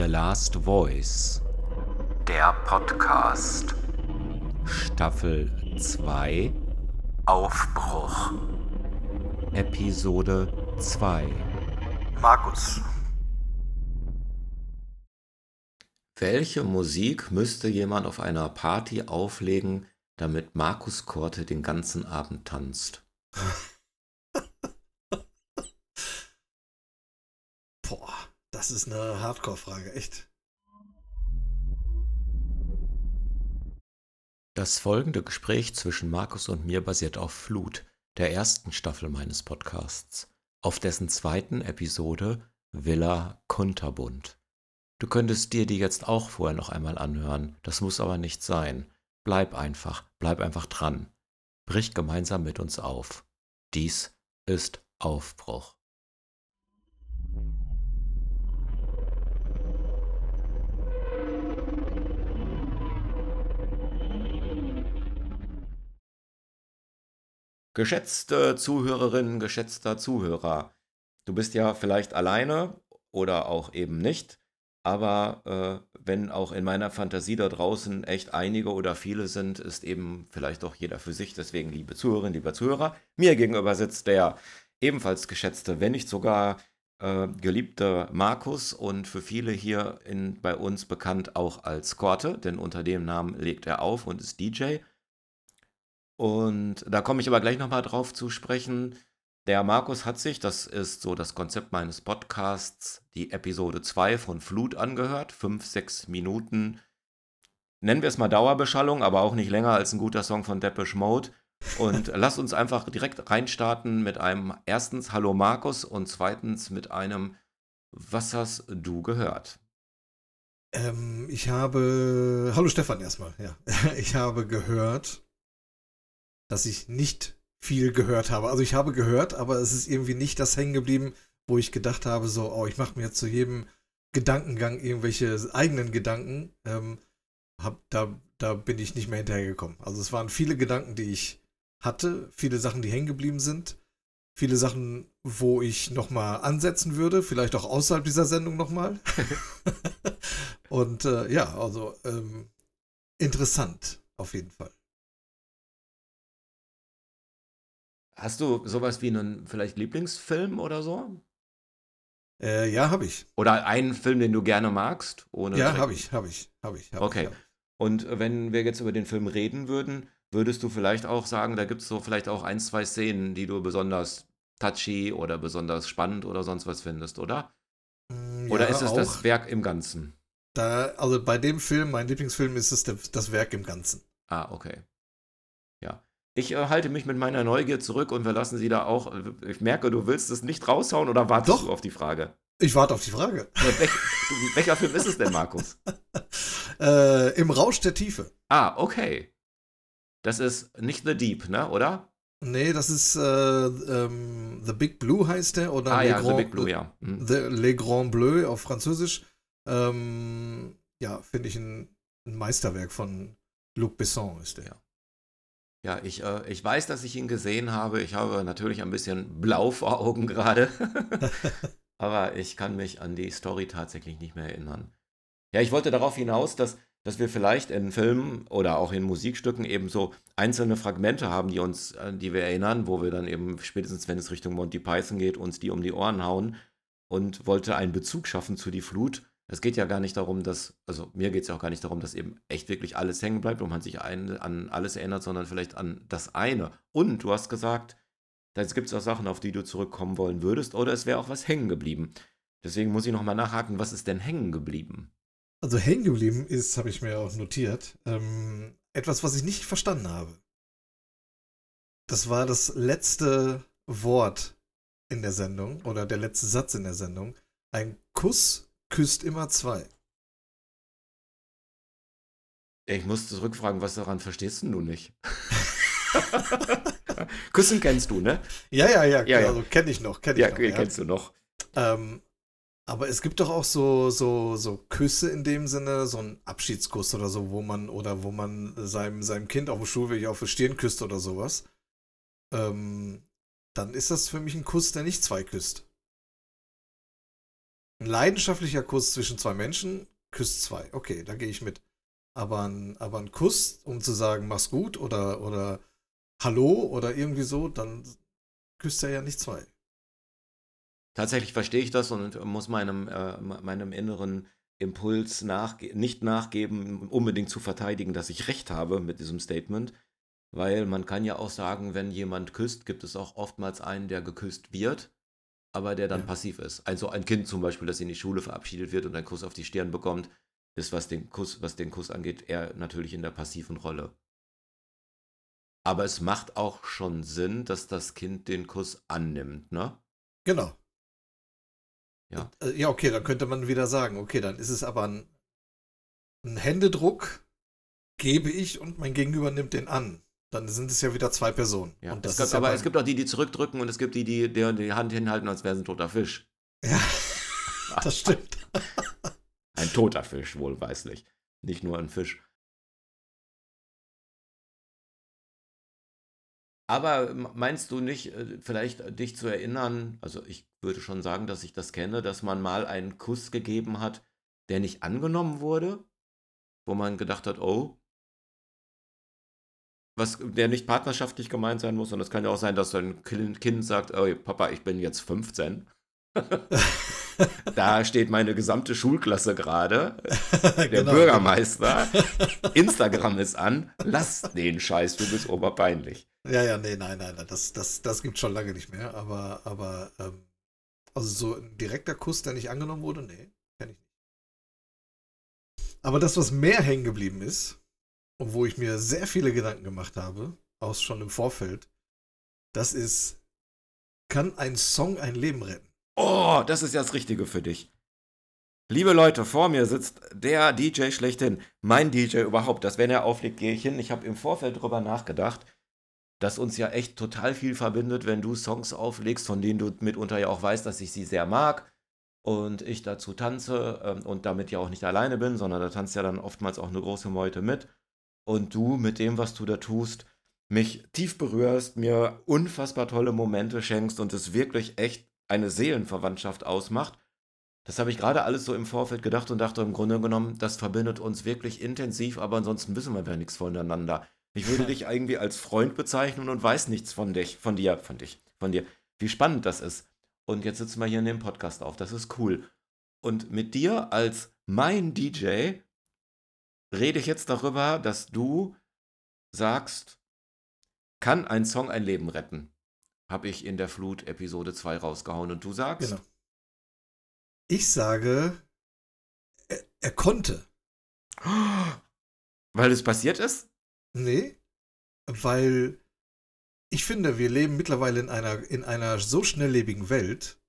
The Last Voice. Der Podcast. Staffel 2. Aufbruch. Episode 2. Markus. Welche Musik müsste jemand auf einer Party auflegen, damit Markus Korte den ganzen Abend tanzt? Boah, ist eine Hardcore-Frage, echt. Das folgende Gespräch zwischen Markus und mir basiert auf Flut, der ersten Staffel meines Podcasts, auf dessen zweiten Episode Villa Kunterbund. Du könntest dir die jetzt auch vorher noch einmal anhören, das muss aber nicht sein. Bleib einfach, bleib einfach dran. Brich gemeinsam mit uns auf. Dies ist Aufbruch. Geschätzte Zuhörerinnen, geschätzter Zuhörer, du bist ja vielleicht alleine oder auch eben nicht, aber äh, wenn auch in meiner Fantasie da draußen echt einige oder viele sind, ist eben vielleicht auch jeder für sich. Deswegen, liebe Zuhörerinnen, lieber Zuhörer, mir gegenüber sitzt der ebenfalls geschätzte, wenn nicht sogar äh, geliebte Markus und für viele hier in, bei uns bekannt auch als Korte, denn unter dem Namen legt er auf und ist DJ. Und da komme ich aber gleich nochmal drauf zu sprechen. Der Markus hat sich, das ist so das Konzept meines Podcasts, die Episode 2 von Flut angehört. Fünf, sechs Minuten. Nennen wir es mal Dauerbeschallung, aber auch nicht länger als ein guter Song von Depeche Mode. Und lass uns einfach direkt reinstarten mit einem erstens Hallo Markus und zweitens mit einem Was hast du gehört? Ähm, ich habe. Hallo Stefan erstmal, ja. Ich habe gehört, dass ich nicht viel gehört habe. Also ich habe gehört, aber es ist irgendwie nicht das hängen geblieben, wo ich gedacht habe, so, oh, ich mache mir jetzt zu jedem Gedankengang irgendwelche eigenen Gedanken. Ähm, hab, da, da bin ich nicht mehr hinterhergekommen. Also es waren viele Gedanken, die ich hatte, viele Sachen, die hängen geblieben sind, viele Sachen, wo ich nochmal ansetzen würde, vielleicht auch außerhalb dieser Sendung nochmal. Und äh, ja, also ähm, interessant auf jeden Fall. Hast du sowas wie einen vielleicht Lieblingsfilm oder so? Äh, ja, habe ich. Oder einen Film, den du gerne magst? Ja, habe ich, habe ich, habe ich. Hab okay. Ich, hab Und wenn wir jetzt über den Film reden würden, würdest du vielleicht auch sagen, da gibt es so vielleicht auch ein, zwei Szenen, die du besonders touchy oder besonders spannend oder sonst was findest, oder? Mm, ja, oder ist es auch. das Werk im Ganzen? Da, also bei dem Film, mein Lieblingsfilm, ist es das Werk im Ganzen. Ah, okay. Ich äh, halte mich mit meiner Neugier zurück und wir lassen sie da auch. Äh, ich merke, du willst es nicht raushauen oder wartest Doch. du auf die Frage? Ich warte auf die Frage. Welch, welcher Film ist es denn, Markus? äh, Im Rausch der Tiefe. Ah, okay. Das ist nicht The Deep, ne, oder? Nee, das ist äh, ähm, The Big Blue heißt der. Oder ah, Le ja, Grand, The Big Blue, ja. Mhm. The Le Grand Bleu auf Französisch. Ähm, ja, finde ich ein, ein, Meisterwerk von Luc Besson ist der. Ja. Ja, ich, äh, ich weiß, dass ich ihn gesehen habe. Ich habe natürlich ein bisschen blau vor Augen gerade. Aber ich kann mich an die Story tatsächlich nicht mehr erinnern. Ja, ich wollte darauf hinaus, dass, dass wir vielleicht in Filmen oder auch in Musikstücken eben so einzelne Fragmente haben, die uns, an die wir erinnern, wo wir dann eben spätestens, wenn es Richtung Monty Python geht, uns die um die Ohren hauen und wollte einen Bezug schaffen zu die Flut es geht ja gar nicht darum, dass, also mir geht es ja auch gar nicht darum, dass eben echt wirklich alles hängen bleibt und man sich ein, an alles erinnert, sondern vielleicht an das eine. Und du hast gesagt, da gibt es auch Sachen, auf die du zurückkommen wollen würdest, oder es wäre auch was hängen geblieben. Deswegen muss ich nochmal nachhaken, was ist denn hängen geblieben? Also hängen geblieben ist, habe ich mir auch notiert, ähm, etwas, was ich nicht verstanden habe. Das war das letzte Wort in der Sendung oder der letzte Satz in der Sendung. Ein Kuss küsst immer zwei. Ich muss zurückfragen, was daran verstehst du nicht? Küssen kennst du, ne? Ja, ja, ja, ja, also kenne ich noch, kenn ich ja, noch. Ja, kennst du noch. Ähm, aber es gibt doch auch so, so, so Küsse in dem Sinne, so ein Abschiedskuss oder so, wo man, oder wo man seinem, seinem Kind auf dem Schulweg auf die Stirn küsst oder sowas. Ähm, dann ist das für mich ein Kuss, der nicht zwei küsst. Ein leidenschaftlicher Kuss zwischen zwei Menschen, küsst zwei. Okay, da gehe ich mit. Aber ein, aber ein Kuss, um zu sagen, mach's gut oder, oder Hallo oder irgendwie so, dann küsst er ja nicht zwei. Tatsächlich verstehe ich das und muss meinem, äh, meinem inneren Impuls nachge nicht nachgeben, unbedingt zu verteidigen, dass ich recht habe mit diesem Statement. Weil man kann ja auch sagen, wenn jemand küsst, gibt es auch oftmals einen, der geküsst wird, aber der dann Ja. passiv ist. Also ein Kind zum Beispiel, das in die Schule verabschiedet wird und einen Kuss auf die Stirn bekommt, ist, was den Kuss, was den Kuss angeht, eher natürlich in der passiven Rolle. Aber es macht auch schon Sinn, dass das Kind den Kuss annimmt, ne? Genau. Ja. Äh, Ja, okay, dann könnte man wieder sagen, okay, dann ist es aber ein, ein Händedruck, gebe ich und mein Gegenüber nimmt den an. Dann sind es ja wieder zwei Personen. Ja, und es das gibt, ist ja aber beim- es gibt auch die, die zurückdrücken und es gibt die, die, die die Hand hinhalten, als wäre es ein toter Fisch. Ja, das stimmt. Ein toter Fisch, wohlweislich. Nicht nur ein Fisch. Aber meinst du nicht, äh, vielleicht dich zu erinnern, also ich würde schon sagen, dass ich das kenne, dass man mal einen Kuss gegeben hat, der nicht angenommen wurde? Wo man gedacht hat, oh, was, der nicht partnerschaftlich gemeint sein muss, und es kann ja auch sein, dass ein Kind Kind sagt, oh, Papa, ich bin jetzt 15. da steht meine gesamte Schulklasse gerade. Der Genau, Bürgermeister. Instagram ist an. Lass den Scheiß, du bist oberpeinlich. Ja, ja, nee, nein, nein, nein, das, das, das gibt schon lange nicht mehr. Aber, aber, ähm, also so ein direkter Kuss, der nicht angenommen wurde, nee, kenne ich nicht. Aber das, was mehr hängen geblieben ist, und wo ich mir sehr viele Gedanken gemacht habe, auch schon im Vorfeld, das ist, kann ein Song ein Leben retten? Oh, das ist ja das Richtige für dich. Liebe Leute, vor mir sitzt der DJ schlechthin. Mein DJ überhaupt. Dass wenn er auflegt, gehe ich hin. Ich habe im Vorfeld drüber nachgedacht, dass uns ja echt total viel verbindet, wenn du Songs auflegst, von denen du mitunter ja auch weißt, dass ich sie sehr mag. Und ich dazu tanze ähm, und damit ja auch nicht alleine bin, sondern da tanzt ja dann oftmals auch eine große Meute mit. Und du mit dem, was du da tust, mich tief berührst, mir unfassbar tolle Momente schenkst und es wirklich echt eine Seelenverwandtschaft ausmacht. Das habe ich gerade alles so im Vorfeld gedacht und dachte im Grunde genommen, das verbindet uns wirklich intensiv, aber ansonsten wissen wir ja nichts voneinander. Ich würde dich irgendwie als Freund bezeichnen und weiß nichts von dich, von dir, von dich, von dir. Wie spannend das ist. Und jetzt sitzen wir hier in dem Podcast auf. Das ist cool. Und mit dir als mein DJ rede ich jetzt darüber, dass du sagst, kann ein Song ein Leben retten? Habe ich in der Flut Episode 2 rausgehauen. Und du sagst, Genau. Ich sage, er, er konnte. weil es passiert ist? Nee, weil ich finde, wir leben mittlerweile in einer, in einer so schnelllebigen Welt,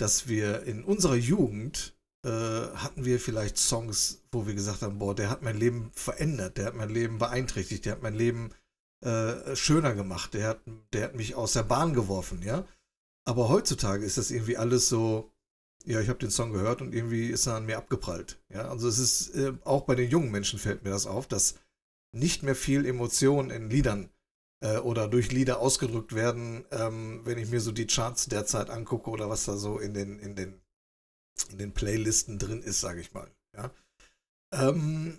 dass wir in unserer Jugend äh, hatten wir vielleicht Songs, wo wir gesagt haben, boah, der hat mein Leben verändert, der hat mein Leben beeinträchtigt, der hat mein Leben äh, schöner gemacht, der hat, der hat mich aus der Bahn geworfen, ja. Aber heutzutage ist das irgendwie alles so, ja, ich habe den Song gehört und irgendwie ist er an mir abgeprallt. Ja, also es ist äh, auch bei den jungen Menschen fällt mir das auf, dass nicht mehr viel Emotion in Liedern äh, oder durch Lieder ausgedrückt werden, ähm, wenn ich mir so die Charts derzeit angucke oder was da so in den, in den, in den Playlisten drin ist, sage ich mal. Ja. Ähm,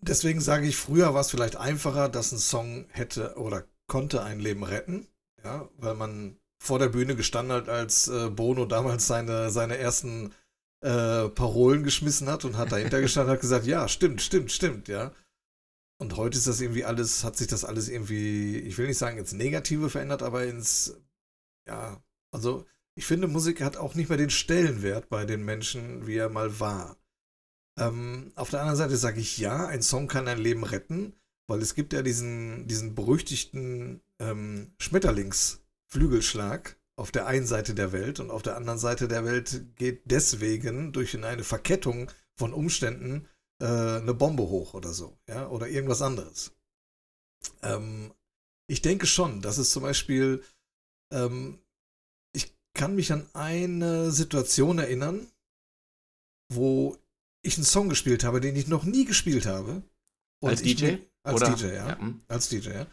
deswegen sage ich, früher war es vielleicht einfacher, dass ein Song hätte oder konnte ein Leben retten, ja, weil man vor der Bühne gestanden hat, als äh, Bono damals seine, seine ersten äh, Parolen geschmissen hat und hat dahinter gestanden und hat gesagt, ja, stimmt, stimmt, stimmt, ja. Und heute ist das irgendwie alles, hat sich das alles irgendwie, ich will nicht sagen ins Negative verändert, aber ins, ja, also ich finde, Musik hat auch nicht mehr den Stellenwert bei den Menschen, wie er mal war. Ähm, auf der anderen Seite sage ich ja, ein Song kann ein Leben retten, weil es gibt ja diesen, diesen berüchtigten ähm, Schmetterlingsflügelschlag auf der einen Seite der Welt und auf der anderen Seite der Welt geht deswegen durch eine Verkettung von Umständen äh, eine Bombe hoch oder so, ja, oder irgendwas anderes. Ähm, ich denke schon, dass es zum Beispiel, ähm, kann mich an eine Situation erinnern, wo ich einen Song gespielt habe, den ich noch nie gespielt habe. Und Als DJ? Mir, als Oder- DJ, ja. hm. Als DJ, ja.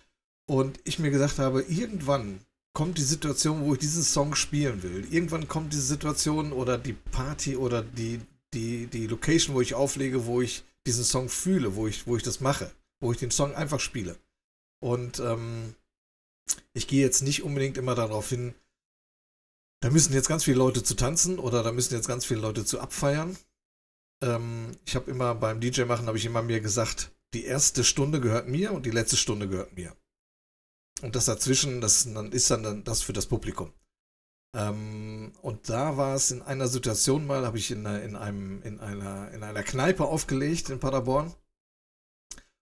Und ich mir gesagt habe, irgendwann kommt die Situation, wo ich diesen Song spielen will. Irgendwann kommt diese Situation oder die Party oder die, die, die Location, wo ich auflege, wo ich diesen Song fühle, wo ich, wo ich das mache, wo ich den Song einfach spiele. Und ähm, ich gehe jetzt nicht unbedingt immer darauf hin, da müssen jetzt ganz viele Leute zu tanzen oder da müssen jetzt ganz viele Leute zu abfeiern. Ähm, ich habe immer beim DJ machen, habe ich immer mir gesagt, die erste Stunde gehört mir und die letzte Stunde gehört mir. Und das dazwischen, das dann ist dann das für das Publikum. Ähm, und da war es in einer Situation mal, habe ich in, in, einem, in, einer, in einer Kneipe aufgelegt in Paderborn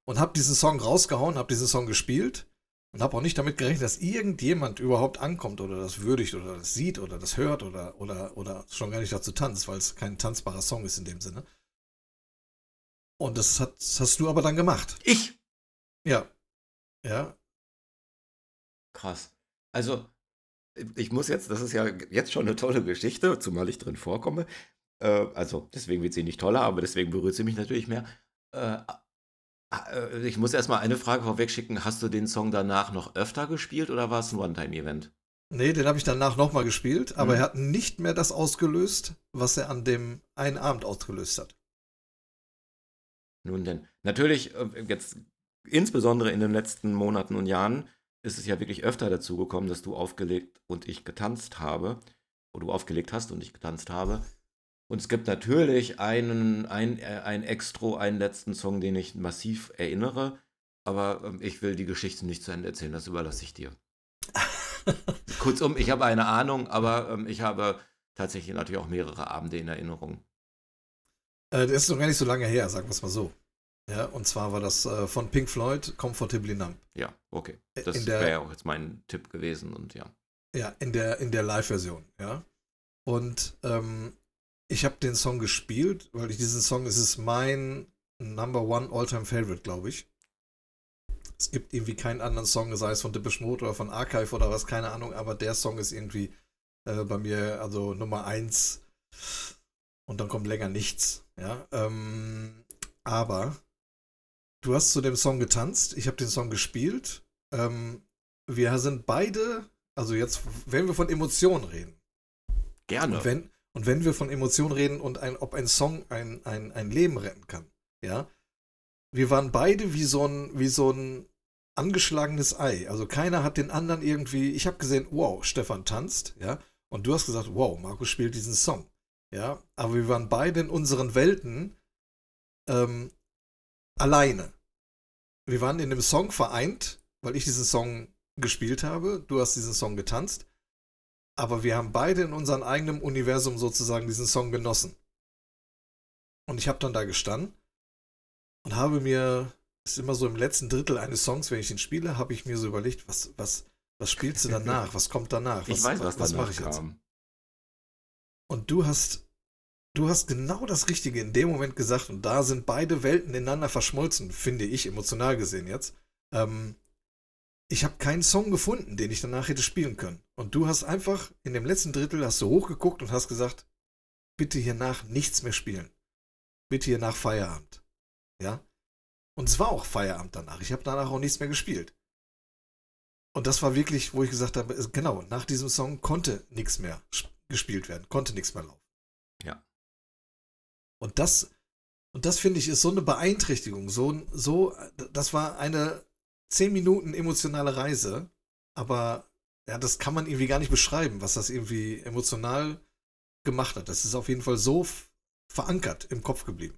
und habe diesen Song rausgehauen, habe diesen Song gespielt und habe auch nicht damit gerechnet, dass irgendjemand überhaupt ankommt oder das würdigt oder das sieht oder das hört oder, oder, oder schon gar nicht dazu tanzt, weil es kein tanzbarer Song ist in dem Sinne. Und das, hat, das hast du aber dann gemacht. Ich? Ja. Ja. Krass. Also, ich muss jetzt, das ist ja jetzt schon eine tolle Geschichte, zumal ich drin vorkomme. Äh, also, deswegen wird sie nicht toller, aber deswegen berührt sie mich natürlich mehr. Äh, ich muss erstmal eine Frage vorweg schicken. Hast du den Song danach noch öfter gespielt oder war es ein One-Time-Event? Nee, den habe ich danach nochmal gespielt, aber mhm. er hat nicht mehr das ausgelöst, was er an dem einen Abend ausgelöst hat. Nun denn, natürlich, äh, jetzt insbesondere in den letzten Monaten und Jahren ist es ja wirklich öfter dazu gekommen, dass du aufgelegt und ich getanzt habe, oder du aufgelegt hast und ich getanzt habe. Und es gibt natürlich einen, ein, äh, ein Extro, einen letzten Song, den ich massiv erinnere. Aber ähm, ich will die Geschichte nicht zu Ende erzählen, das überlasse ich dir. Kurzum, ich habe eine Ahnung, aber ähm, ich habe tatsächlich natürlich auch mehrere Abende in Erinnerung. Äh, das ist noch gar nicht so lange her, sagen wir es mal so. Ja, und zwar war das äh, von Pink Floyd, Comfortably Numb. Ja, okay. Das wäre ja auch jetzt mein Tipp gewesen und ja. Ja, in der, in der Live-Version, ja. Und ähm, ich habe den Song gespielt, weil ich diesen Song, es ist mein Number One All-Time Favorite, glaube ich. Es gibt irgendwie keinen anderen Song, sei es von Depeche Mode oder von Archive oder was, keine Ahnung, aber der Song ist irgendwie äh, bei mir also Nummer eins und dann kommt länger nichts, ja. Ähm, aber du hast zu dem Song getanzt, ich habe den Song gespielt. Ähm, wir sind beide, also jetzt, wenn wir von Emotionen reden. Gerne. Und wenn, und wenn wir von Emotionen reden und ein, ob ein Song ein, ein, ein Leben retten kann, ja, wir waren beide wie so ein, wie so ein angeschlagenes Ei. Also keiner hat den anderen irgendwie, ich habe gesehen, wow, Stefan tanzt, ja, und du hast gesagt, wow, Markus spielt diesen Song, ja, aber wir waren beide in unseren Welten ähm, alleine. Wir waren in dem Song vereint, weil ich diesen Song gespielt habe, du hast diesen Song getanzt aber wir haben beide in unserem eigenen Universum sozusagen diesen Song genossen. Und ich habe dann da gestanden und habe mir, ist immer so im letzten Drittel eines Songs, wenn ich ihn spiele, habe ich mir so überlegt, was, was, was spielst du danach? Was kommt danach? Was, ich weiß, was, was mache ich jetzt? Und du hast, du hast genau das Richtige in dem Moment gesagt und da sind beide Welten ineinander verschmolzen, finde ich, emotional gesehen jetzt. Ähm, ich habe keinen Song gefunden, den ich danach hätte spielen können. Und du hast einfach in dem letzten Drittel hast du hochgeguckt und hast gesagt, bitte hier nach nichts mehr spielen. Bitte hier nach Feierabend. Ja? Und es war auch Feierabend danach. Ich habe danach auch nichts mehr gespielt. Und das war wirklich, wo ich gesagt habe, genau, nach diesem Song konnte nichts mehr gespielt werden, konnte nichts mehr laufen. Ja. Und das, und das finde ich ist so eine Beeinträchtigung, so, so, das war eine zehn Minuten emotionale Reise, aber ja, das kann man irgendwie gar nicht beschreiben, was das irgendwie emotional gemacht hat. Das ist auf jeden Fall so verankert im Kopf geblieben.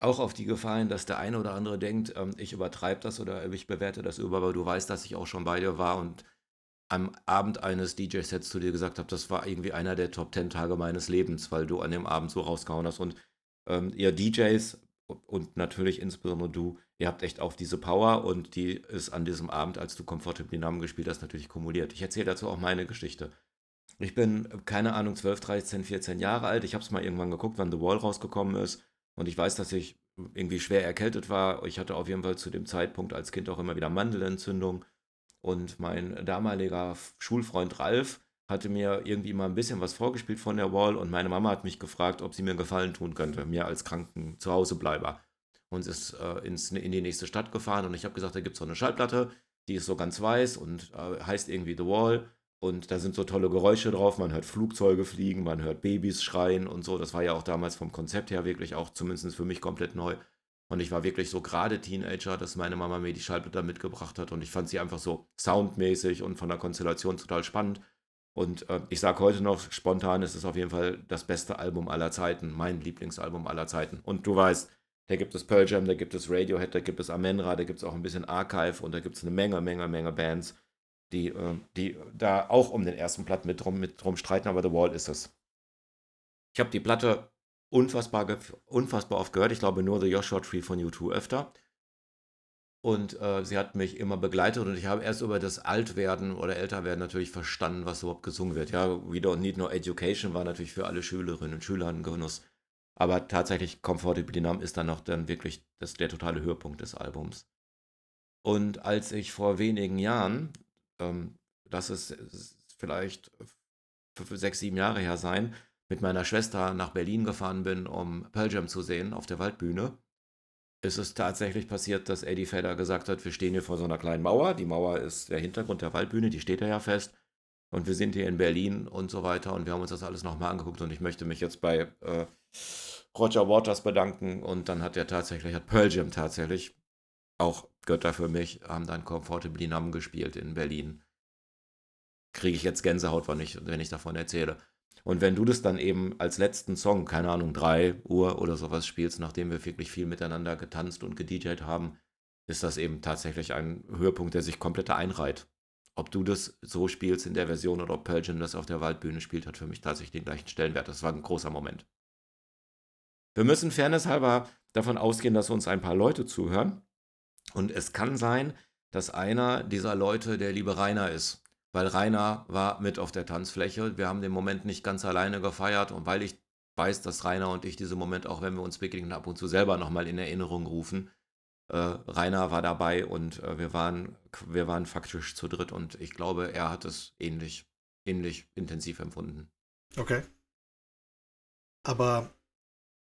Auch auf die Gefallen, dass der eine oder andere denkt, ähm, ich übertreibe das oder ich bewerte das über, aber du weißt, dass ich auch schon bei dir war und am Abend eines DJ-Sets zu dir gesagt habe, das war irgendwie einer der Top 10 Tage meines Lebens, weil du an dem Abend so rausgehauen hast und ähm, ihr DJs und natürlich insbesondere du, ihr habt echt auch diese Power und die ist an diesem Abend, als du Comfortably Numb gespielt hast, natürlich kumuliert. Ich erzähle dazu auch meine Geschichte. Ich bin, keine Ahnung, 12, 13, 14 Jahre alt. Ich habe es mal irgendwann geguckt, wann The Wall rausgekommen ist. Und ich weiß, dass ich irgendwie schwer erkältet war. Ich hatte auf jeden Fall zu dem Zeitpunkt als Kind auch immer wieder Mandelentzündung. Und mein damaliger Schulfreund Ralf hatte mir irgendwie mal ein bisschen was vorgespielt von der Wall und meine Mama hat mich gefragt, ob sie mir einen Gefallen tun könnte, mir als kranken Zuhausebleiber. und ist äh, ins, in die nächste Stadt gefahren und ich habe gesagt, da gibt es so eine Schallplatte, die ist so ganz weiß und äh, heißt irgendwie The Wall und da sind so tolle Geräusche drauf, man hört Flugzeuge fliegen, man hört Babys schreien und so. Das war ja auch damals vom Konzept her wirklich auch zumindest für mich komplett neu. Und ich war wirklich so gerade Teenager, dass meine Mama mir die Schallplatte mitgebracht hat und ich fand sie einfach so soundmäßig und von der Konstellation total spannend. Und äh, ich sage heute noch spontan, es ist auf jeden Fall das beste Album aller Zeiten, mein Lieblingsalbum aller Zeiten. Und du weißt, da gibt es Pearl Jam, da gibt es Radiohead, da gibt es Amenra, da gibt es auch ein bisschen Archive und da gibt es eine Menge, Menge, Menge Bands, die, äh, die da auch um den ersten Platten mit drum, mit drum streiten, aber The Wall ist es. Ich habe die Platte unfassbar, unfassbar oft gehört. Ich glaube nur The Joshua Tree von U2 öfter. Und äh, sie hat mich immer begleitet und ich habe erst über das Altwerden oder Älterwerden natürlich verstanden, was überhaupt gesungen wird. Ja, We Don't Need No Education war natürlich für alle Schülerinnen und Schüler ein Genuss. Aber tatsächlich Comfortably Numb ist dann noch dann wirklich das, der totale Höhepunkt des Albums. Und als ich vor wenigen Jahren, ähm, das ist, ist vielleicht sechs, sieben Jahre her sein, mit meiner Schwester nach Berlin gefahren bin, um Pearl Jam zu sehen auf der Waldbühne, ist es tatsächlich passiert, dass Eddie Vedder gesagt hat, wir stehen hier vor so einer kleinen Mauer. Die Mauer ist der Hintergrund der Waldbühne, die steht ja fest. Und wir sind hier in Berlin und so weiter und wir haben uns das alles nochmal angeguckt und ich möchte mich jetzt bei äh, Roger Waters bedanken und dann hat er tatsächlich, hat Pearl Jam tatsächlich, auch Götter für mich, haben dann Comfortably Numb gespielt in Berlin. Kriege ich jetzt Gänsehaut, wenn ich, wenn ich davon erzähle. Und wenn du das dann eben als letzten Song, keine Ahnung, 3 Uhr oder sowas spielst, nachdem wir wirklich viel miteinander getanzt und gedjed haben, ist das eben tatsächlich ein Höhepunkt, der sich komplett einreiht. Ob du das so spielst in der Version oder ob Jam das auf der Waldbühne spielt, hat für mich tatsächlich den gleichen Stellenwert. Das war ein großer Moment. Wir müssen fairnesshalber davon ausgehen, dass uns ein paar Leute zuhören. Und es kann sein, dass einer dieser Leute der liebe Rainer ist weil Rainer war mit auf der Tanzfläche. Wir haben den Moment nicht ganz alleine gefeiert und weil ich weiß, dass Rainer und ich diesen Moment, auch wenn wir uns begegnen, ab und zu selber nochmal in Erinnerung rufen. Äh, Rainer war dabei und äh, wir, waren, wir waren faktisch zu dritt und ich glaube, er hat es ähnlich, ähnlich intensiv empfunden. Okay. Aber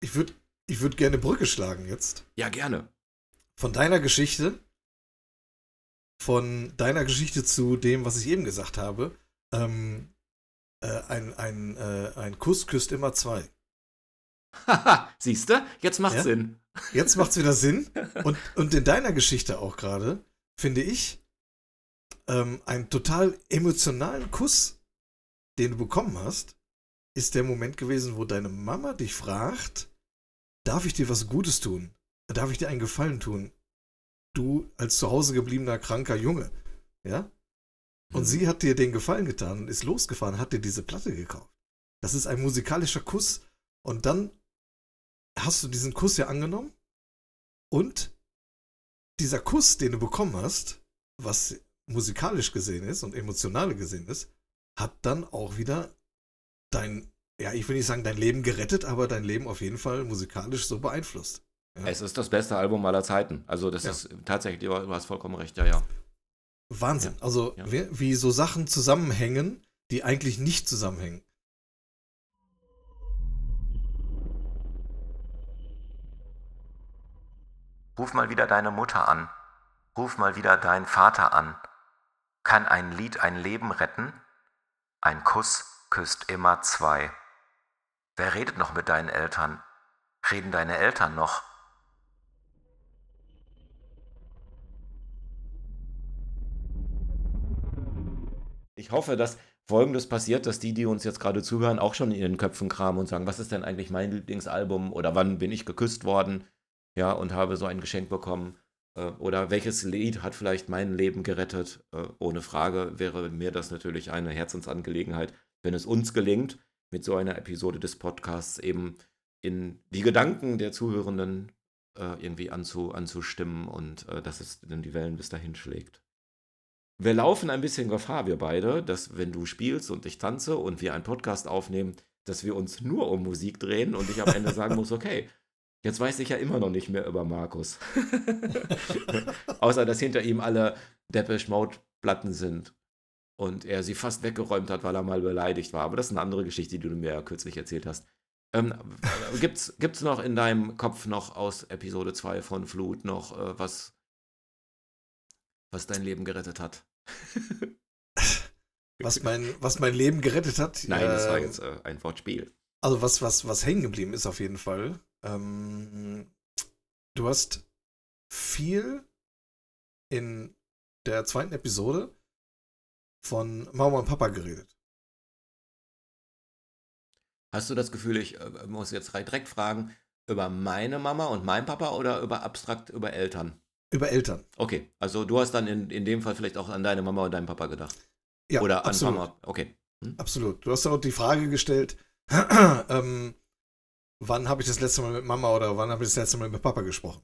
ich würde ich würd gerne Brücke schlagen jetzt. Ja, gerne. Von deiner Geschichte von deiner Geschichte zu dem, was ich eben gesagt habe. Ähm, äh, ein, ein, äh, ein Kuss küsst immer zwei. Haha, siehst du? Jetzt macht ja? Sinn. Jetzt macht's wieder Sinn. Und, und in deiner Geschichte auch gerade, finde ich, ähm, einen total emotionalen Kuss, den du bekommen hast, ist der Moment gewesen, wo deine Mama dich fragt, darf ich dir was Gutes tun? Darf ich dir einen Gefallen tun? Du als zu Hause gebliebener kranker Junge, ja? Und mhm. sie hat dir den Gefallen getan und ist losgefahren, hat dir diese Platte gekauft. Das ist ein musikalischer Kuss. Und dann hast du diesen Kuss ja angenommen und dieser Kuss, den du bekommen hast, was musikalisch gesehen ist und emotional gesehen ist, hat dann auch wieder dein, ja, ich will nicht sagen dein Leben gerettet, aber dein Leben auf jeden Fall musikalisch so beeinflusst. Ja. Es ist das beste Album aller Zeiten. Also das ja. ist tatsächlich, du hast vollkommen recht, ja, ja. Wahnsinn. Ja. Also wie, wie so Sachen zusammenhängen, die eigentlich nicht zusammenhängen. Ruf mal wieder deine Mutter an. Ruf mal wieder deinen Vater an. Kann ein Lied ein Leben retten? Ein Kuss küsst immer zwei. Wer redet noch mit deinen Eltern? Reden deine Eltern noch? Ich hoffe, dass Folgendes passiert, dass die, die uns jetzt gerade zuhören, auch schon in ihren Köpfen kramen und sagen, was ist denn eigentlich mein Lieblingsalbum oder wann bin ich geküsst worden, ja, und habe so ein Geschenk bekommen. Äh, oder welches Lied hat vielleicht mein Leben gerettet? Äh, ohne Frage wäre mir das natürlich eine Herzensangelegenheit, wenn es uns gelingt, mit so einer Episode des Podcasts eben in die Gedanken der Zuhörenden äh, irgendwie anzu, anzustimmen und dass es dann die Wellen bis dahin schlägt wir laufen ein bisschen Gefahr, wir beide, dass wenn du spielst und ich tanze und wir einen Podcast aufnehmen, dass wir uns nur um Musik drehen und ich am Ende sagen muss, okay, jetzt weiß ich ja immer noch nicht mehr über Markus. Außer, dass hinter ihm alle Depeche Mode Platten sind und er sie fast weggeräumt hat, weil er mal beleidigt war. Aber das ist eine andere Geschichte, die du mir ja kürzlich erzählt hast. Ähm, äh, gibt's, gibt's noch in deinem Kopf noch aus Episode 2 von Flut noch äh, was, was dein Leben gerettet hat? was, mein, was mein Leben gerettet hat? Nein, das war jetzt äh, ein Wortspiel. Also was, was, was hängen geblieben ist auf jeden Fall. Ähm, du hast viel in der zweiten Episode von Mama und Papa geredet. Hast du das Gefühl, ich äh, muss jetzt direkt fragen, über meine Mama und mein Papa oder über abstrakt über Eltern? Über Eltern. Okay, also du hast dann in, in dem Fall vielleicht auch an deine Mama und deinen Papa gedacht. Ja, oder an absolut. Mama. Okay. Hm? Absolut. Du hast auch die Frage gestellt, ähm, wann habe ich das letzte Mal mit Mama oder wann habe ich das letzte Mal mit Papa gesprochen?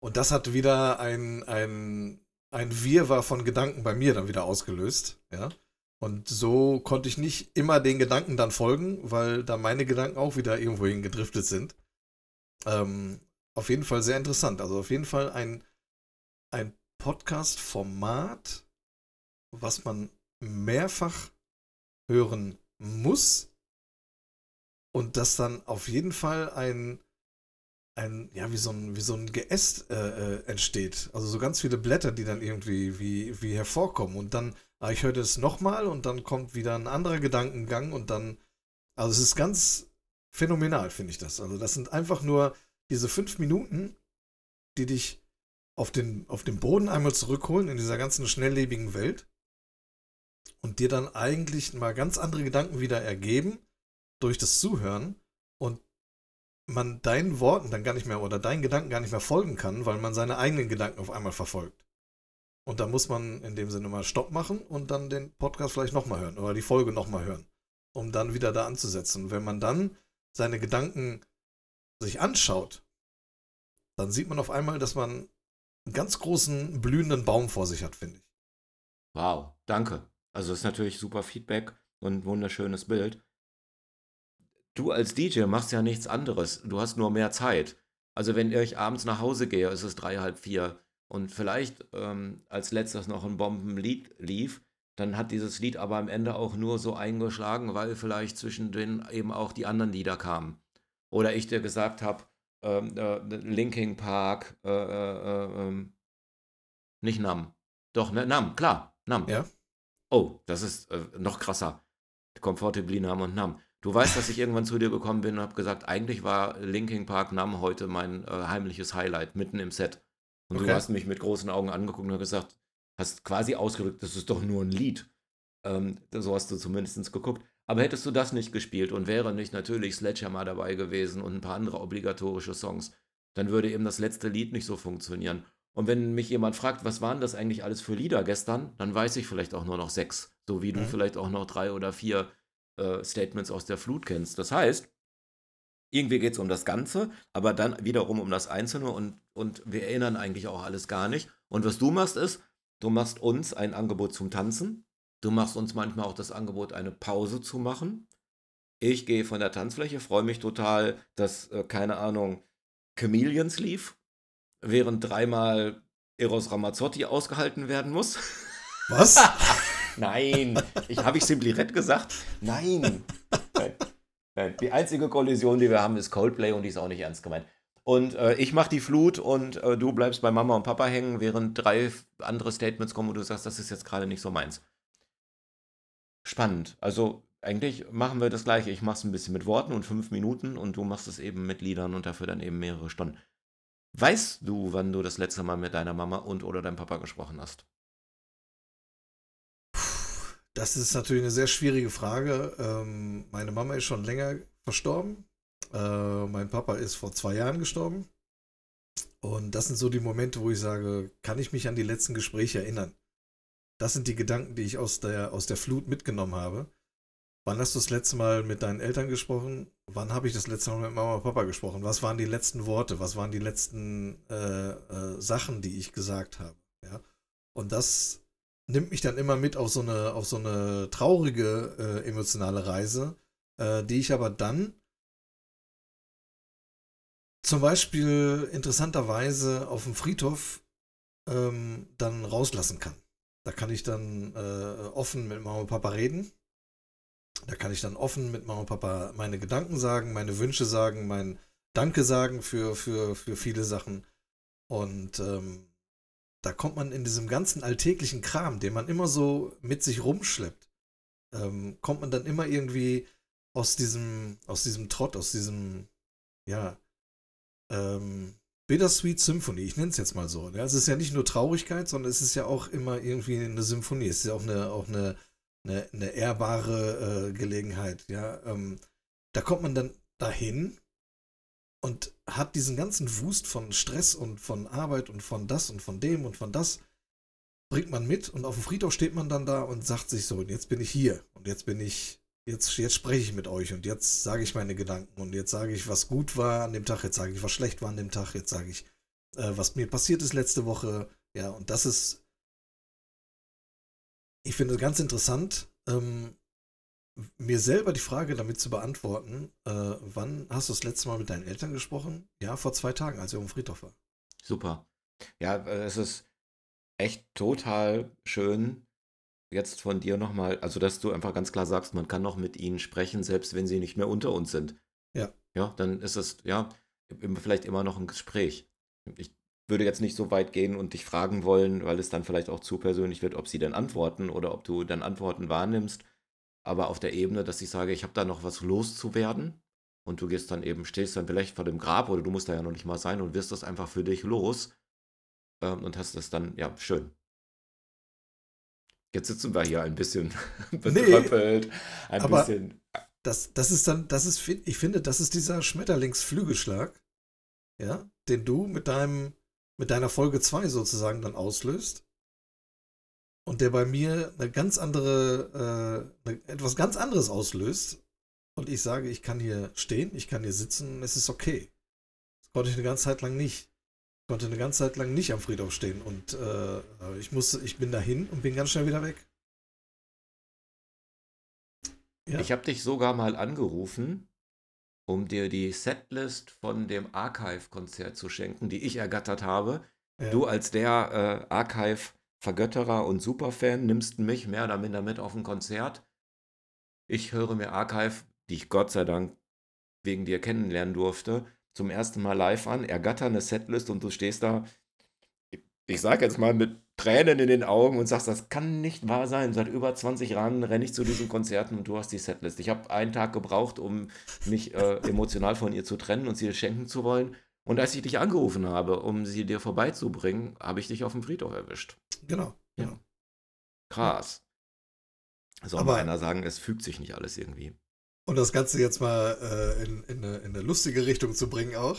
Und das hat wieder ein, ein, ein Wirrwarr von Gedanken bei mir dann wieder ausgelöst, ja. Und so konnte ich nicht immer den Gedanken dann folgen, weil da meine Gedanken auch wieder irgendwohin gedriftet sind. Ähm, auf jeden Fall sehr interessant. Also auf jeden Fall ein, ein Podcast-Format, was man mehrfach hören muss und das dann auf jeden Fall ein, ein ja, wie so ein, wie so ein Geäst äh, äh, entsteht. Also so ganz viele Blätter, die dann irgendwie wie, wie hervorkommen und dann ah, ich höre das nochmal und dann kommt wieder ein anderer Gedankengang und dann, also es ist ganz phänomenal, finde ich das. Also das sind einfach nur diese fünf Minuten, die dich auf den, auf den Boden einmal zurückholen in dieser ganzen schnelllebigen Welt und dir dann eigentlich mal ganz andere Gedanken wieder ergeben durch das Zuhören und man deinen Worten dann gar nicht mehr oder deinen Gedanken gar nicht mehr folgen kann, weil man seine eigenen Gedanken auf einmal verfolgt. Und da muss man in dem Sinne mal Stopp machen und dann den Podcast vielleicht nochmal hören oder die Folge nochmal hören, um dann wieder da anzusetzen. wenn man dann seine Gedanken sich anschaut, dann sieht man auf einmal, dass man einen ganz großen blühenden Baum vor sich hat, finde ich. Wow, danke. Also ist natürlich super Feedback und ein wunderschönes Bild. Du als DJ machst ja nichts anderes. Du hast nur mehr Zeit. Also wenn ich abends nach Hause gehe, ist es drei, halb vier und vielleicht ähm, als letztes noch ein Bombenlied lief, dann hat dieses Lied aber am Ende auch nur so eingeschlagen, weil vielleicht zwischen denen eben auch die anderen Lieder kamen. Oder ich dir gesagt habe, ähm, äh, Linking Park, äh, äh, ähm, nicht Nam. Doch, ne, Nam, klar, Nam. Ja. Oh, das ist äh, noch krasser. Comfortably Nam und Nam. Du weißt, dass ich irgendwann zu dir gekommen bin und habe gesagt, eigentlich war Linking Park Nam heute mein äh, heimliches Highlight mitten im Set. Und okay. du hast mich mit großen Augen angeguckt und gesagt, hast quasi ausgedrückt, das ist doch nur ein Lied. Ähm, so hast du zumindest geguckt. Aber hättest du das nicht gespielt und wäre nicht natürlich Sledgehammer dabei gewesen und ein paar andere obligatorische Songs, dann würde eben das letzte Lied nicht so funktionieren. Und wenn mich jemand fragt, was waren das eigentlich alles für Lieder gestern, dann weiß ich vielleicht auch nur noch sechs, so wie du mhm. vielleicht auch noch drei oder vier äh, Statements aus der Flut kennst. Das heißt, irgendwie geht es um das Ganze, aber dann wiederum um das Einzelne und, und wir erinnern eigentlich auch alles gar nicht. Und was du machst ist, du machst uns ein Angebot zum Tanzen. Du machst uns manchmal auch das Angebot, eine Pause zu machen. Ich gehe von der Tanzfläche, freue mich total, dass, äh, keine Ahnung, Chameleons lief, während dreimal Eros Ramazzotti ausgehalten werden muss. Was? Nein, ich habe ich Simply Red gesagt? Nein. Die einzige Kollision, die wir haben, ist Coldplay und die ist auch nicht ernst gemeint. Und äh, ich mache die Flut und äh, du bleibst bei Mama und Papa hängen, während drei andere Statements kommen, wo du sagst, das ist jetzt gerade nicht so meins. Spannend. Also eigentlich machen wir das gleiche. Ich mache es ein bisschen mit Worten und fünf Minuten und du machst es eben mit Liedern und dafür dann eben mehrere Stunden. Weißt du, wann du das letzte Mal mit deiner Mama und oder deinem Papa gesprochen hast? Das ist natürlich eine sehr schwierige Frage. Ähm, meine Mama ist schon länger verstorben. Äh, mein Papa ist vor zwei Jahren gestorben. Und das sind so die Momente, wo ich sage, kann ich mich an die letzten Gespräche erinnern? Das sind die Gedanken, die ich aus der, aus der Flut mitgenommen habe. Wann hast du das letzte Mal mit deinen Eltern gesprochen? Wann habe ich das letzte Mal mit Mama und Papa gesprochen? Was waren die letzten Worte? Was waren die letzten äh, äh, Sachen, die ich gesagt habe? Ja? Und das nimmt mich dann immer mit auf so eine, auf so eine traurige äh, emotionale Reise, äh, die ich aber dann zum Beispiel interessanterweise auf dem Friedhof ähm, dann rauslassen kann. Da kann ich dann äh, offen mit Mama und Papa reden, Da kann ich dann offen mit Mama und Papa meine Gedanken sagen, meine Wünsche sagen, mein Danke sagen für, für, für viele Sachen. Und ähm, da kommt man in diesem ganzen alltäglichen Kram, den man immer so mit sich rumschleppt, ähm, kommt man dann immer irgendwie aus diesem, aus diesem Trott, aus diesem, ja, ähm, Bittersweet Symphony, ich nenne es jetzt mal so. Ja, es ist ja nicht nur Traurigkeit, sondern es ist ja auch immer irgendwie eine Symphonie. Es ist ja auch eine, auch eine, eine, eine ehrbare äh, Gelegenheit. Ja, ähm, da kommt man dann dahin und hat diesen ganzen Wust von Stress und von Arbeit und von das und von dem und von das bringt man mit und auf dem Friedhof steht man dann da und sagt sich so, und jetzt bin ich hier und jetzt bin ich, jetzt, jetzt spreche ich mit euch und jetzt sage ich meine Gedanken und jetzt sage ich, was gut war an dem Tag, jetzt sage ich, was schlecht war an dem Tag, jetzt sage ich, äh, was mir passiert ist letzte Woche, ja, und das ist, ich finde ganz interessant, ähm, mir selber die Frage damit zu beantworten, äh, wann hast du das letzte Mal mit deinen Eltern gesprochen? Ja, vor zwei Tagen, als ich auf dem Friedhof war. Super. Ja, äh, es ist echt total schön, jetzt von dir nochmal, also dass du einfach ganz klar sagst, man kann noch mit ihnen sprechen, selbst wenn sie nicht mehr unter uns sind. Ja. Ja, dann ist es, ja, vielleicht immer noch ein Gespräch. Ich würde jetzt nicht so weit gehen und dich fragen wollen, weil es dann vielleicht auch zu persönlich wird, ob sie dann antworten oder ob du dann Antworten wahrnimmst aber auf der Ebene, dass ich sage, ich habe da noch was loszuwerden und du gehst dann eben, stehst dann vielleicht vor dem Grab oder du musst da ja noch nicht mal sein und wirst das einfach für dich los ähm, und hast das dann, ja, schön. Jetzt sitzen wir hier ein bisschen betröppelt, ein aber bisschen. Das, das ist dann, das ist, ich finde, das ist dieser Schmetterlingsflügelschlag, ja, den du mit deinem, mit deiner Folge 2 sozusagen dann auslöst und der bei mir eine ganz andere, äh, eine, etwas ganz anderes auslöst und ich sage, ich kann hier stehen, ich kann hier sitzen, es ist okay. Das konnte ich eine ganze Zeit lang nicht. Ich konnte eine ganze Zeit lang nicht am Friedhof stehen und äh, ich musste, ich bin dahin und bin ganz schnell wieder weg. Ja. Ich habe dich sogar mal angerufen, um dir die Setlist von dem Archive-Konzert zu schenken, die ich ergattert habe. Ja. Du als der äh, Archive Vergötterer und Superfan, nimmst mich mehr oder minder mit auf ein Konzert. Ich höre mir Archive, die ich Gott sei Dank wegen dir kennenlernen durfte, zum ersten Mal live an, ergatter eine Setlist und du stehst da, ich sag jetzt mal mit Tränen in den Augen und sagst, das kann nicht wahr sein. Seit über 20 Jahren renne ich zu diesen Konzerten und du hast die Setlist. Ich habe einen Tag gebraucht, um mich äh, emotional von ihr zu trennen und sie schenken zu wollen. Und als ich dich angerufen habe, um sie dir vorbeizubringen, habe ich dich auf dem Friedhof erwischt. Genau. Ja. Genau. Krass. Soll Aber einer sagen, es fügt sich nicht alles irgendwie. Und das Ganze jetzt mal äh, in, in, eine, in, eine, lustige Richtung zu bringen auch.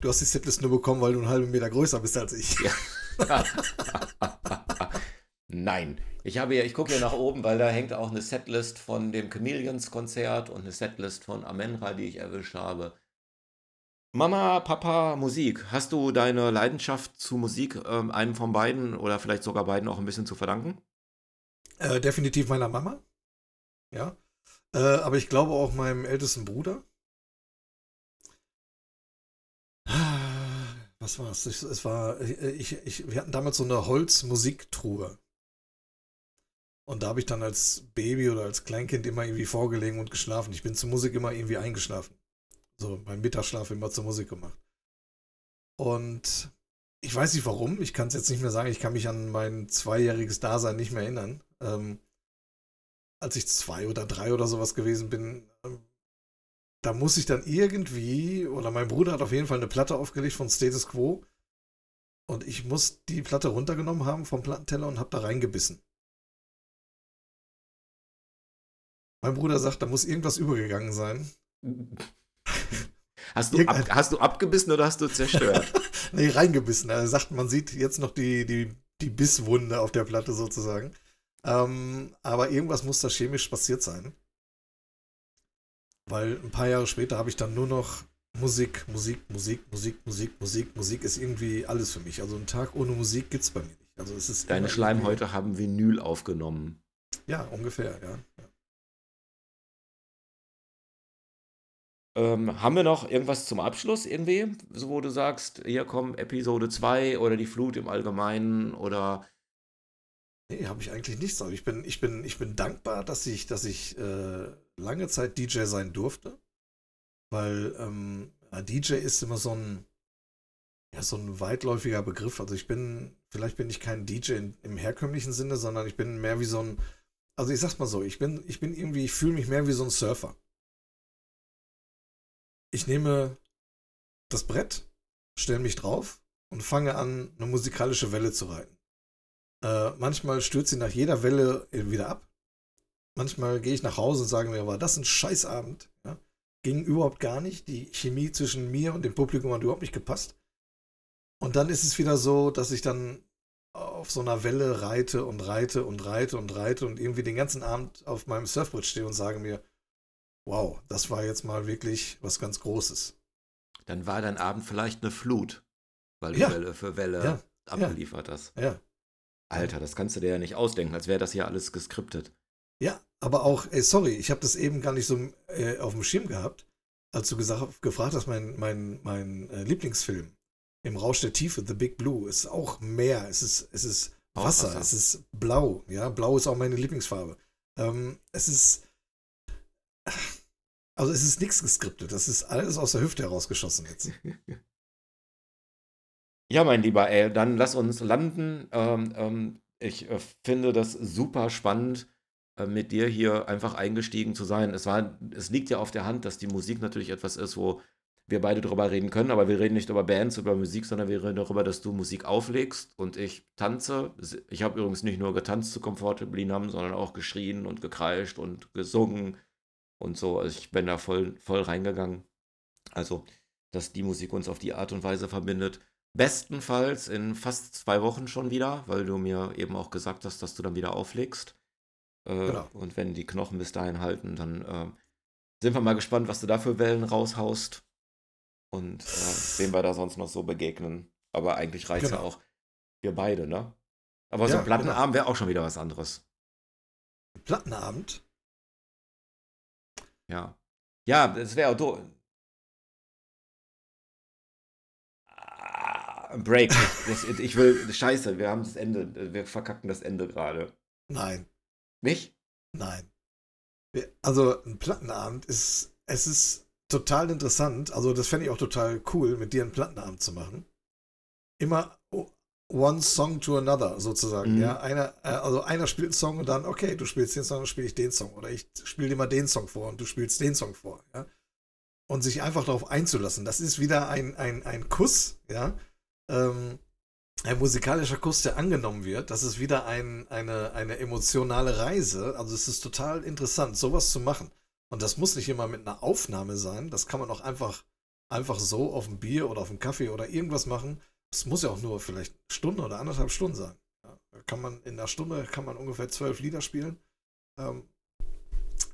Du hast die Setlist nur bekommen, weil du einen halben Meter größer bist als ich. Ja. Nein. Ich habe ja, ich gucke ja nach oben, weil da hängt auch eine Setlist von dem Chameleons-Konzert und eine Setlist von Amenra, die ich erwischt habe. Mama, Papa, Musik. Hast du deine Leidenschaft zu Musik ähm, einem von beiden oder vielleicht sogar beiden auch ein bisschen zu verdanken? Äh, definitiv meiner Mama. Ja. Äh, aber ich glaube auch meinem ältesten Bruder. Was war es? Es war, ich, ich, wir hatten damals so eine Holzmusiktruhe. Und da habe ich dann als Baby oder als Kleinkind immer irgendwie vorgelegen und geschlafen. Ich bin zur Musik immer irgendwie eingeschlafen so beim Mittagsschlaf immer zur Musik gemacht. Und ich weiß nicht warum, ich kann es jetzt nicht mehr sagen, ich kann mich an mein zweijähriges Dasein nicht mehr erinnern. Ähm, als ich zwei oder drei oder sowas gewesen bin, ähm, da muss ich dann irgendwie, oder mein Bruder hat auf jeden Fall eine Platte aufgelegt von Status Quo. Und ich muss die Platte runtergenommen haben vom Plattenteller und habe da reingebissen. Mein Bruder sagt, da muss irgendwas übergegangen sein. Hast du, ab, hast du abgebissen oder hast du zerstört? nee, reingebissen. Er sagt, man sieht jetzt noch die, die, die Bisswunde auf der Platte sozusagen. Ähm, aber irgendwas muss da chemisch passiert sein. Weil ein paar Jahre später habe ich dann nur noch Musik, Musik, Musik, Musik, Musik, Musik. Musik ist irgendwie alles für mich. Also ein Tag ohne Musik gibt es bei mir nicht. Also es ist Deine Schleimhäute haben Vinyl aufgenommen. Ja, ungefähr, ja. ja. Ähm, haben wir noch irgendwas zum Abschluss irgendwie, so wo du sagst, hier kommt Episode 2 oder die Flut im Allgemeinen oder Nee, habe ich eigentlich nicht so. Ich bin, ich bin, ich bin dankbar, dass ich, dass ich äh, lange Zeit DJ sein durfte. Weil ähm, DJ ist immer so ein, ja, so ein weitläufiger Begriff. Also ich bin, vielleicht bin ich kein DJ in, im herkömmlichen Sinne, sondern ich bin mehr wie so ein, also ich sag's mal so, ich bin, ich bin irgendwie, ich fühle mich mehr wie so ein Surfer. Ich nehme das Brett, stelle mich drauf und fange an, eine musikalische Welle zu reiten. Äh, manchmal stürzt sie nach jeder Welle wieder ab. Manchmal gehe ich nach Hause und sage mir, war das ein Scheißabend. Ja? Ging überhaupt gar nicht. Die Chemie zwischen mir und dem Publikum hat überhaupt nicht gepasst. Und dann ist es wieder so, dass ich dann auf so einer Welle reite und reite und reite und reite und irgendwie den ganzen Abend auf meinem Surfboard stehe und sage mir, wow, das war jetzt mal wirklich was ganz Großes. Dann war dein Abend vielleicht eine Flut, weil du ja. Welle für Welle ja. abgeliefert hast. Ja. Alter, das kannst du dir ja nicht ausdenken, als wäre das hier alles geskriptet. Ja, aber auch, ey, sorry, ich habe das eben gar nicht so äh, auf dem Schirm gehabt, als du gesagt, gefragt hast, mein, mein, mein äh, Lieblingsfilm im Rausch der Tiefe, The Big Blue, ist auch Meer, es ist, es ist Wasser, Wasser, es ist blau, ja, blau ist auch meine Lieblingsfarbe. Ähm, es ist, also es ist nichts geskriptet, das ist alles aus der Hüfte herausgeschossen jetzt. Ja, mein Lieber, ey, dann lass uns landen. Ähm, ähm, ich äh, finde das super spannend, äh, mit dir hier einfach eingestiegen zu sein. Es, war, es liegt ja auf der Hand, dass die Musik natürlich etwas ist, wo wir beide drüber reden können, aber wir reden nicht über Bands, über Musik, sondern wir reden darüber, dass du Musik auflegst und ich tanze. Ich habe übrigens nicht nur getanzt zu Comfortably Numb, sondern auch geschrien und gekreischt und gesungen und so. Also ich bin da voll, voll reingegangen. Also, dass die Musik uns auf die Art und Weise verbindet. Bestenfalls in fast zwei Wochen schon wieder, weil du mir eben auch gesagt hast, dass du dann wieder auflegst. Äh, genau. Und wenn die Knochen bis dahin halten, dann äh, sind wir mal gespannt, was du da für Wellen raushaust. Und äh, wem wir da sonst noch so begegnen. Aber eigentlich reicht genau. ja auch wir beide, ne? Aber so ein Plattenabend genau. wäre auch schon wieder was anderes. Plattenabend? Ja. Ja, das wäre auch do Break. Das, ich will, scheiße, wir haben das Ende, wir verkacken das Ende gerade. Nein. Nicht? Nein. Also ein Plattenabend ist, es ist total interessant. Also das fände ich auch total cool, mit dir einen Plattenabend zu machen. Immer one song to another sozusagen. Mhm. Ja, einer, äh, also einer spielt einen Song und dann, okay, du spielst den Song, dann spiele ich den Song. Oder ich spiele dir mal den Song vor und du spielst den Song vor. Ja. Und sich einfach darauf einzulassen. Das ist wieder ein, ein, ein Kuss, ja ähm, ein musikalischer Kuss, der angenommen wird. Das ist wieder ein, eine, eine emotionale Reise. Also es ist total interessant, sowas zu machen. Und das muss nicht immer mit einer Aufnahme sein. Das kann man auch einfach, einfach so auf ein Bier oder auf einen Kaffee oder irgendwas machen. Es muss ja auch nur vielleicht Stunde oder anderthalb Stunden sein. Ja, kann man in einer Stunde kann man ungefähr zwölf Lieder spielen. Ähm,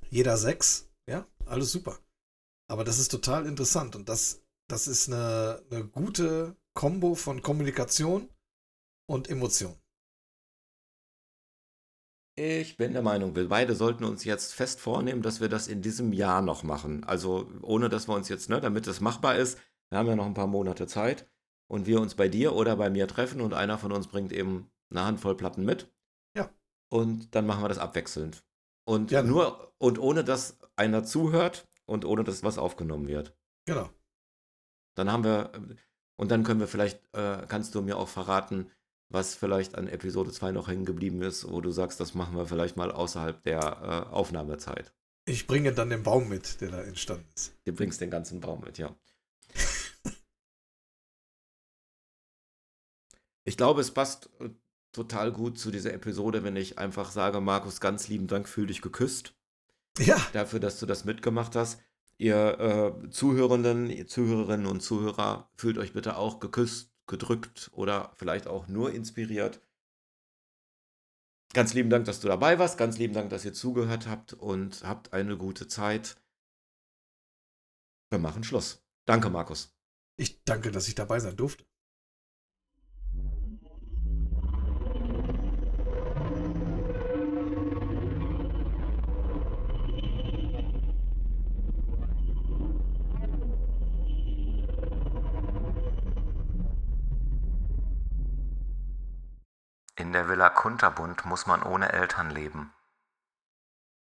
jeder sechs. Ja, alles super. Aber das ist total interessant und das, das ist eine, eine gute Kombo von Kommunikation und Emotion. Ich bin der Meinung, wir beide sollten uns jetzt fest vornehmen, dass wir das in diesem Jahr noch machen. Also ohne, dass wir uns jetzt, ne, damit es machbar ist, wir haben ja noch ein paar Monate Zeit und wir uns bei dir oder bei mir treffen und einer von uns bringt eben eine Handvoll Platten mit. Ja. Und dann machen wir das abwechselnd. Und ja, nur und ohne dass einer zuhört und ohne dass was aufgenommen wird. Genau. Dann haben wir, und dann können wir vielleicht, äh, kannst du mir auch verraten, was vielleicht an Episode 2 noch hängen geblieben ist, wo du sagst, das machen wir vielleicht mal außerhalb der äh, Aufnahmezeit. Ich bringe dann den Baum mit, der da entstanden ist. Du bringst den ganzen Baum mit, ja. ich glaube, es passt äh, total gut zu dieser Episode, wenn ich einfach sage, Markus, ganz lieben Dank, fühl dich geküsst. Ja. Dafür, dass du das mitgemacht hast. Ihr äh, Zuhörenden, ihr Zuhörerinnen und Zuhörer, fühlt euch bitte auch geküsst, gedrückt oder vielleicht auch nur inspiriert. Ganz lieben Dank, dass du dabei warst. Ganz lieben Dank, dass ihr zugehört habt und habt eine gute Zeit. Wir machen Schluss. Danke, Markus. Ich danke, dass ich dabei sein durfte. In der Villa Kunterbund muss man ohne Eltern leben.